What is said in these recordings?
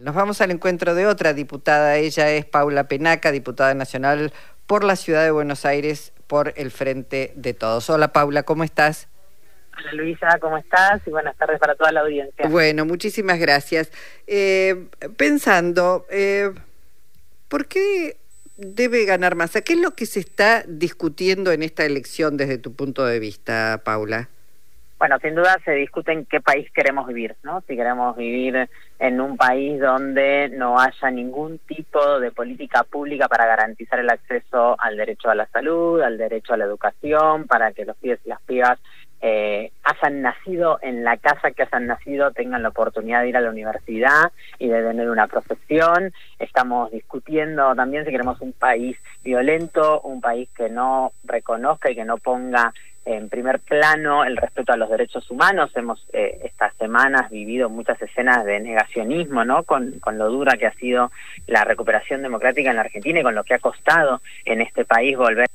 Nos vamos al encuentro de otra diputada. Ella es Paula Penaca, diputada nacional por la Ciudad de Buenos Aires por el Frente de Todos. Hola Paula, ¿cómo estás? Hola Luisa, ¿cómo estás? Y buenas tardes para toda la audiencia. Bueno, muchísimas gracias. Eh, pensando, eh, ¿por qué debe ganar Massa? ¿Qué es lo que se está discutiendo en esta elección desde tu punto de vista, Paula? Bueno, sin duda se discute en qué país queremos vivir, ¿no? Si queremos vivir en un país donde no haya ningún tipo de política pública para garantizar el acceso al derecho a la salud, al derecho a la educación, para que los pibes y las pibas eh, hayan nacido en la casa que hayan nacido, tengan la oportunidad de ir a la universidad y de tener una profesión. Estamos discutiendo también si queremos un país violento, un país que no reconozca y que no ponga en primer plano el respeto a los derechos humanos. Hemos eh, estas semanas vivido muchas escenas de negacionismo, ¿no? Con, con lo dura que ha sido la recuperación democrática en la Argentina y con lo que ha costado en este país volver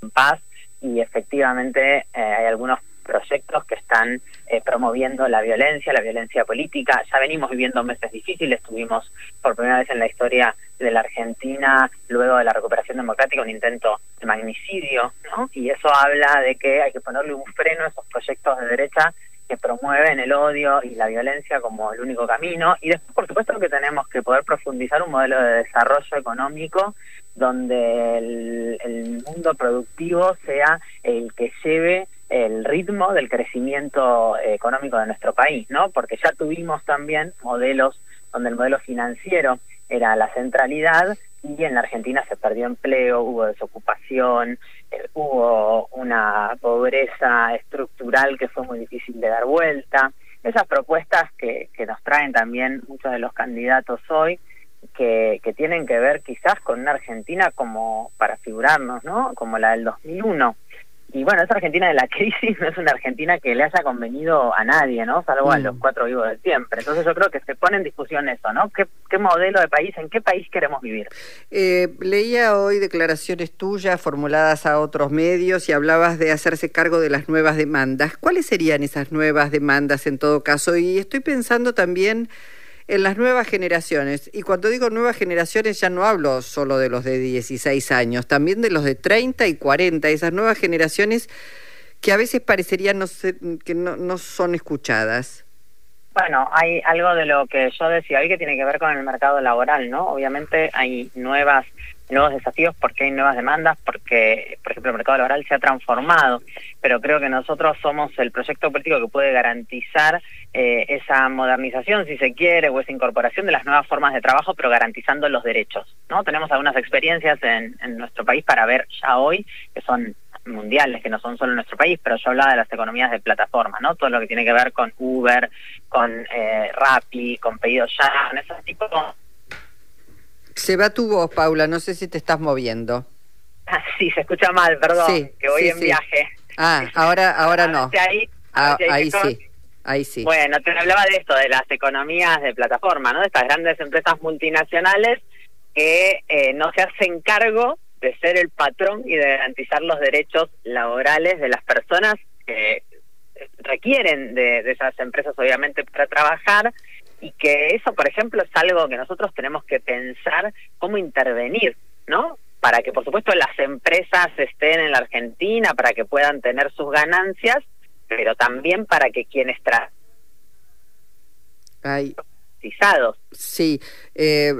en paz. Y efectivamente eh, hay algunos proyectos que están eh, promoviendo la violencia, la violencia política. Ya venimos viviendo meses difíciles, tuvimos por primera vez en la historia de la Argentina, luego de la recuperación democrática, un intento de magnicidio, ¿no? Y eso habla de que hay que ponerle un freno a esos proyectos de derecha que promueven el odio y la violencia como el único camino. Y después, por supuesto, que tenemos que poder profundizar un modelo de desarrollo económico donde el, mundo productivo sea el que lleve el ritmo del crecimiento económico de nuestro país, ¿no? Porque ya tuvimos también modelos donde el modelo financiero era la centralidad y en la Argentina se perdió empleo, hubo desocupación, eh, hubo una pobreza estructural que fue muy difícil de dar vuelta. Esas propuestas que, que nos traen también muchos de los candidatos hoy, que, que tienen que ver quizás con una Argentina como para figurarnos, ¿no? Como la del 2001 y bueno, esa Argentina de la crisis no es una Argentina que le haya convenido a nadie, ¿no? Salvo a los mm. cuatro vivos de siempre. Entonces yo creo que se pone en discusión eso, ¿no? ¿Qué, qué modelo de país, en qué país queremos vivir? Eh, leía hoy declaraciones tuyas formuladas a otros medios y hablabas de hacerse cargo de las nuevas demandas. ¿Cuáles serían esas nuevas demandas en todo caso? Y estoy pensando también en las nuevas generaciones. Y cuando digo nuevas generaciones ya no hablo solo de los de 16 años, también de los de 30 y 40, esas nuevas generaciones que a veces parecerían no que no, no son escuchadas. Bueno, hay algo de lo que yo decía hoy que tiene que ver con el mercado laboral, ¿no? Obviamente hay nuevas nuevos desafíos porque hay nuevas demandas, porque, por ejemplo, el mercado laboral se ha transformado, pero creo que nosotros somos el proyecto político que puede garantizar eh, esa modernización, si se quiere, o esa incorporación de las nuevas formas de trabajo, pero garantizando los derechos, ¿no? Tenemos algunas experiencias en, en nuestro país para ver ya hoy, que son mundiales, que no son solo en nuestro país, pero yo hablaba de las economías de plataforma, ¿no? Todo lo que tiene que ver con Uber, con eh, Rappi, con Pedido Ya, con esos tipos se va tu voz, Paula, no sé si te estás moviendo. Ah, sí, se escucha mal, perdón, que voy en viaje. Ah, ahora, ahora no. Ahí, ah, ahí sí. Ahí sí. Bueno, te hablaba de esto, de las economías de plataforma, ¿no? De estas grandes empresas multinacionales que eh, no se hacen cargo de ser el patrón y de garantizar los derechos laborales de las personas que requieren de, de esas empresas, obviamente, para trabajar y que eso, por ejemplo, es algo que nosotros tenemos que pensar cómo intervenir, ¿no? Para que, por supuesto, las empresas estén en la Argentina, para que puedan tener sus ganancias, pero también para que quienes Ay. Sí, eh,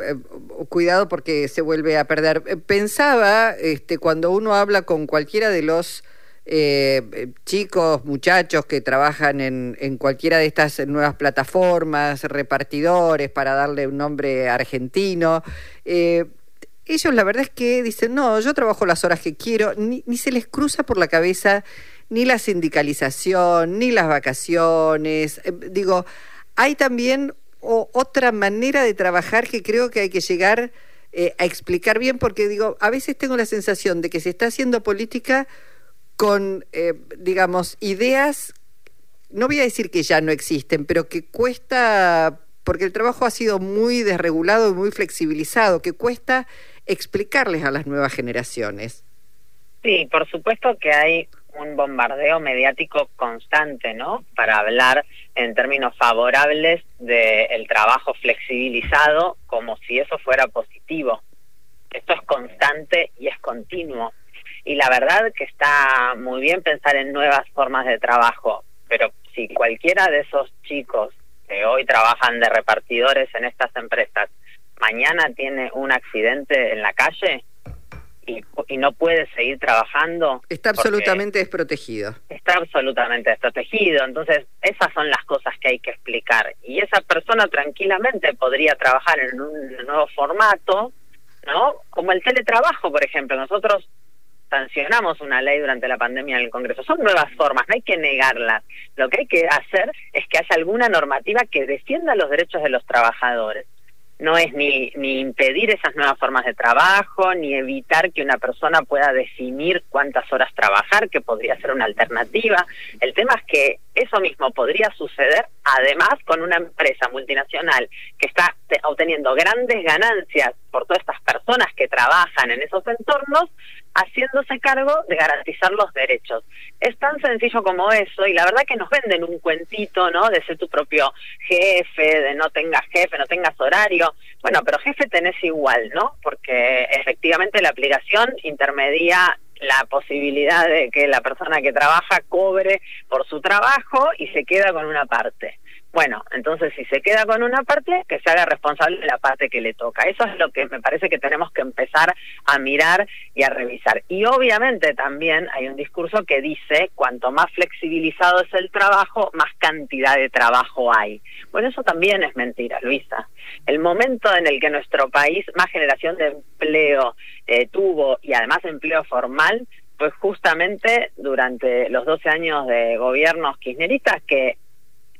cuidado porque se vuelve a perder. Pensaba, este, cuando uno habla con cualquiera de los eh, chicos, muchachos que trabajan en, cualquiera de estas nuevas plataformas, repartidores, para darle un nombre argentino. Eh, ellos la verdad es que dicen, no, yo trabajo las horas que quiero, ni, se les cruza por la cabeza ni la sindicalización, ni las vacaciones. Eh, digo, hay también otra manera de trabajar que creo que hay que llegar eh, a explicar bien, porque digo, a veces tengo la sensación de que se está haciendo política con, eh, digamos, ideas, no voy a decir que ya no existen, pero que cuesta, porque el trabajo ha sido muy desregulado y muy flexibilizado, que cuesta explicarles a las nuevas generaciones. Sí, por supuesto que hay un bombardeo mediático constante, ¿no? Para hablar en términos favorables del trabajo flexibilizado como si eso fuera positivo. Esto es constante y es continuo. Y la verdad que está muy bien pensar en nuevas formas de trabajo, pero si cualquiera de esos chicos que hoy trabajan de repartidores en estas empresas mañana tiene un accidente en la calle, y, no puede seguir trabajando. Está absolutamente desprotegido. Está absolutamente desprotegido. Entonces, esas son las cosas que hay que explicar. Y esa persona tranquilamente podría trabajar en un nuevo formato, ¿no? Como el teletrabajo, por ejemplo. Nosotros sancionamos una ley durante la pandemia en el Congreso. Son nuevas formas, no hay que negarlas. Lo que hay que hacer es que haya alguna normativa que defienda los derechos de los trabajadores no es ni, ni impedir esas nuevas formas de trabajo, ni evitar que una persona pueda definir cuántas horas trabajar, que podría ser una alternativa. El tema es que eso mismo podría suceder además con una empresa multinacional que está obteniendo grandes ganancias por todas estas personas que trabajan en esos entornos, haciéndose cargo de garantizar los derechos. Es tan sencillo como eso y la verdad que nos venden un cuentito, ¿no? De ser tu propio jefe, de no tengas jefe, no tengas horario. Bueno, pero jefe tenés igual, ¿no? Porque efectivamente la aplicación intermedia la posibilidad de que la persona que trabaja cobre por su trabajo y se queda con una parte. Bueno, entonces si se queda con una parte, que se haga responsable de la parte que le toca. Eso es lo que me parece que tenemos que empezar a mirar y a revisar. Y obviamente también hay un discurso que dice, cuanto más flexibilizado es el trabajo, más cantidad de trabajo hay. Bueno, eso también es mentira, Luisa. El momento en el que nuestro país más generación de empleo eh, tuvo y además empleo formal fue justamente durante los 12 años de gobiernos kirchneristas que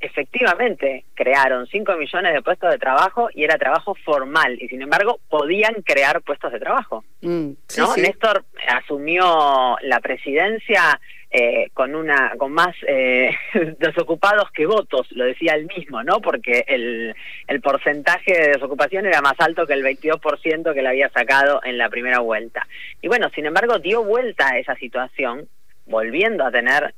efectivamente crearon 5 millones de puestos de trabajo y era trabajo formal y sin embargo podían crear puestos de trabajo. Mm, ¿no? Néstor asumió la presidencia eh, con una con más eh, desocupados que votos, lo decía él mismo, ¿no? Porque el, el porcentaje de desocupación era más alto que el 22% que le había sacado en la primera vuelta. Y bueno, sin embargo, dio vuelta a esa situación volviendo a tener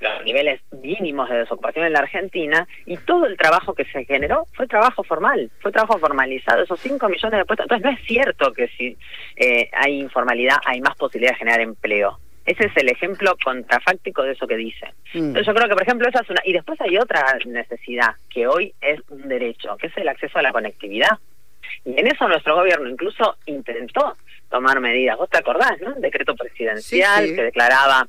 los niveles mínimos de desocupación en la Argentina y todo el trabajo que se generó fue trabajo formal, fue trabajo formalizado, esos 5 millones de puestos. Entonces no es cierto que si eh, hay informalidad hay más posibilidad de generar empleo. Ese es el ejemplo contrafáctico de eso que dice. Mm. Entonces yo creo que, por ejemplo, esa es una... Y después hay otra necesidad, que hoy es un derecho, que es el acceso a la conectividad. Y en eso nuestro gobierno incluso intentó tomar medidas. Vos te acordás, ¿no? Un decreto presidencial que declaraba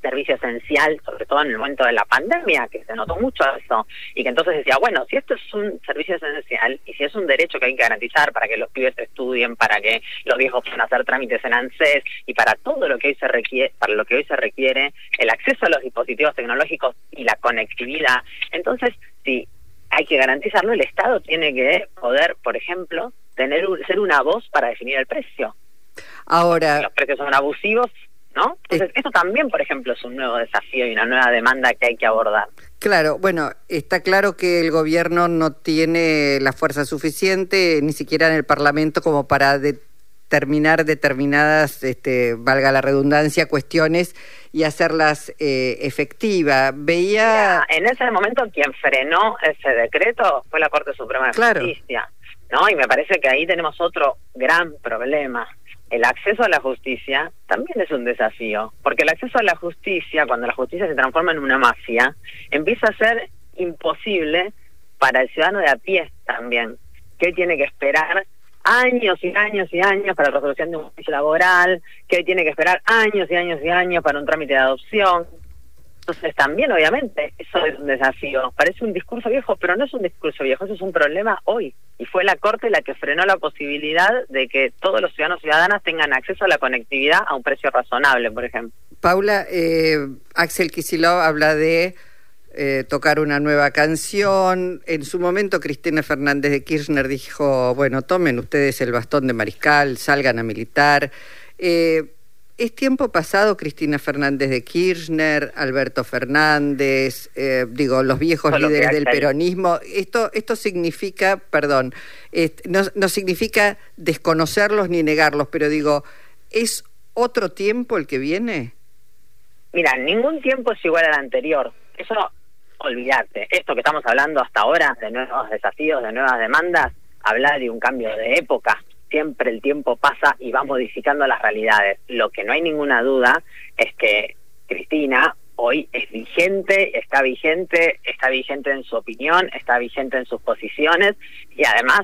servicio esencial, sobre todo en el momento de la pandemia, que se notó mucho eso, y que entonces decía, bueno, si esto es un servicio esencial y si es un derecho que hay que garantizar para que los pibes estudien, para que los viejos puedan hacer trámites en ANSES y para todo lo que hoy se requiere, para lo que hoy se requiere, el acceso a los dispositivos tecnológicos y la conectividad, entonces si hay que garantizarlo, el Estado tiene que poder, por ejemplo, tener ser una voz para definir el precio. Ahora, los precios son abusivos, ¿no? Entonces, eso también, por ejemplo, es un nuevo desafío y una nueva demanda que hay que abordar. Claro, bueno, está claro que el gobierno no tiene la fuerza suficiente, ni siquiera en el Parlamento, como para determinar determinadas, este, valga la redundancia, cuestiones y hacerlas eh, efectivas. Veía... en ese momento quien frenó ese decreto fue la Corte Suprema de Justicia, ¿no? Y me parece que ahí tenemos otro gran problema el acceso a la justicia también es un desafío, porque el acceso a la justicia, cuando la justicia se transforma en una mafia, empieza a ser imposible para el ciudadano de a pie también, que hoy tiene que esperar años y años y años para la resolución de un juicio laboral, que hoy tiene que esperar años y años y años para un trámite de adopción, entonces también, obviamente, eso es un desafío. Parece un discurso viejo, pero no es un discurso viejo, eso es un problema hoy. Y fue la Corte la que frenó la posibilidad de que todos los ciudadanos y ciudadanas tengan acceso a la conectividad a un precio razonable, por ejemplo. Paula, eh, Axel Kisilov habla de eh, tocar una nueva canción. En su momento, Cristina Fernández de Kirchner dijo, bueno, tomen ustedes el bastón de mariscal, salgan a militar. Eh, es tiempo pasado Cristina Fernández de Kirchner, Alberto Fernández, eh, digo, los viejos líderes del peronismo. Esto, esto significa, perdón, no, no significa desconocerlos ni negarlos, pero digo, ¿es otro tiempo el que viene? Mira, ningún tiempo es igual al anterior. Eso, olvídate. Esto que estamos hablando hasta ahora, de nuevos desafíos, de nuevas demandas, habla de un cambio de época. Siempre el tiempo pasa y va modificando las realidades. Lo que no hay ninguna duda es que Cristina hoy es vigente, está vigente, está vigente en su opinión, está vigente en sus posiciones y además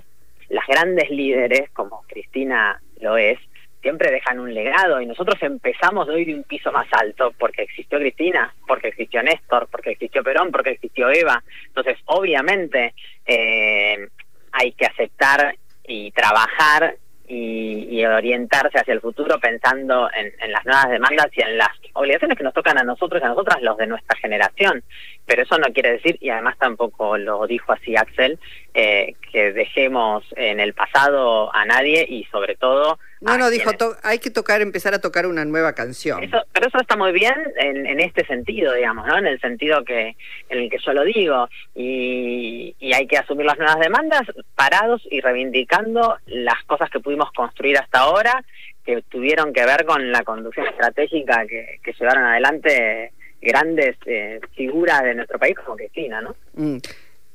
las grandes líderes, como Cristina lo es, siempre dejan un legado y nosotros empezamos hoy de un piso más alto porque existió Cristina, porque existió Néstor, porque existió Perón, porque existió Eva. Entonces, obviamente, eh, hay que aceptar y trabajar y, orientarse hacia el futuro pensando en, en, las nuevas demandas y en las obligaciones que nos tocan a nosotros y a nosotras, los de nuestra generación. Pero eso no quiere decir, y además tampoco lo dijo así Axel, eh, que dejemos en el pasado a nadie y sobre todo... No, no, dijo, hay que tocar, empezar a tocar una nueva canción. pero eso está muy bien en, en, este sentido, digamos, ¿no? En el sentido que en el que yo lo digo. Y, y hay que asumir las nuevas demandas parados y reivindicando las cosas que pudimos construir hasta ahora que tuvieron que ver con la conducción estratégica que, llevaron adelante grandes eh, figuras de nuestro país como Cristina, ¿no? Mm.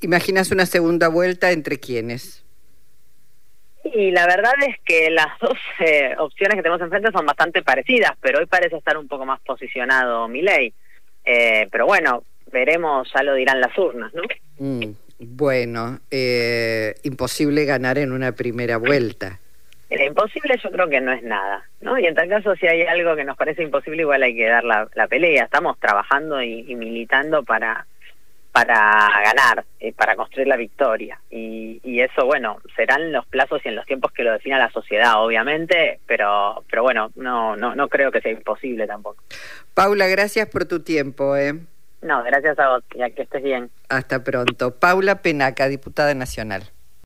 ¿Imaginas una segunda vuelta entre quiénes? Y la verdad es que las dos eh, opciones que tenemos enfrente son bastante parecidas, pero hoy parece estar un poco más posicionado mi ley. Eh, pero bueno, veremos, ya lo dirán las urnas, ¿no? Mm. Bueno, imposible ganar en una primera vuelta. Era imposible yo creo que no es nada, ¿no? Y en tal caso si hay algo que nos parece imposible igual hay que dar la, pelea. Estamos trabajando y, militando para para ganar, eh, para construir la victoria. Y, y, eso, bueno, serán los plazos y en los tiempos que lo defina la sociedad, obviamente, pero, pero bueno, no, no, no creo que sea imposible tampoco. Paula, gracias por tu tiempo. ¿eh? No, gracias a vos, ya que estés bien. Hasta pronto. Paula Penaca, diputada nacional.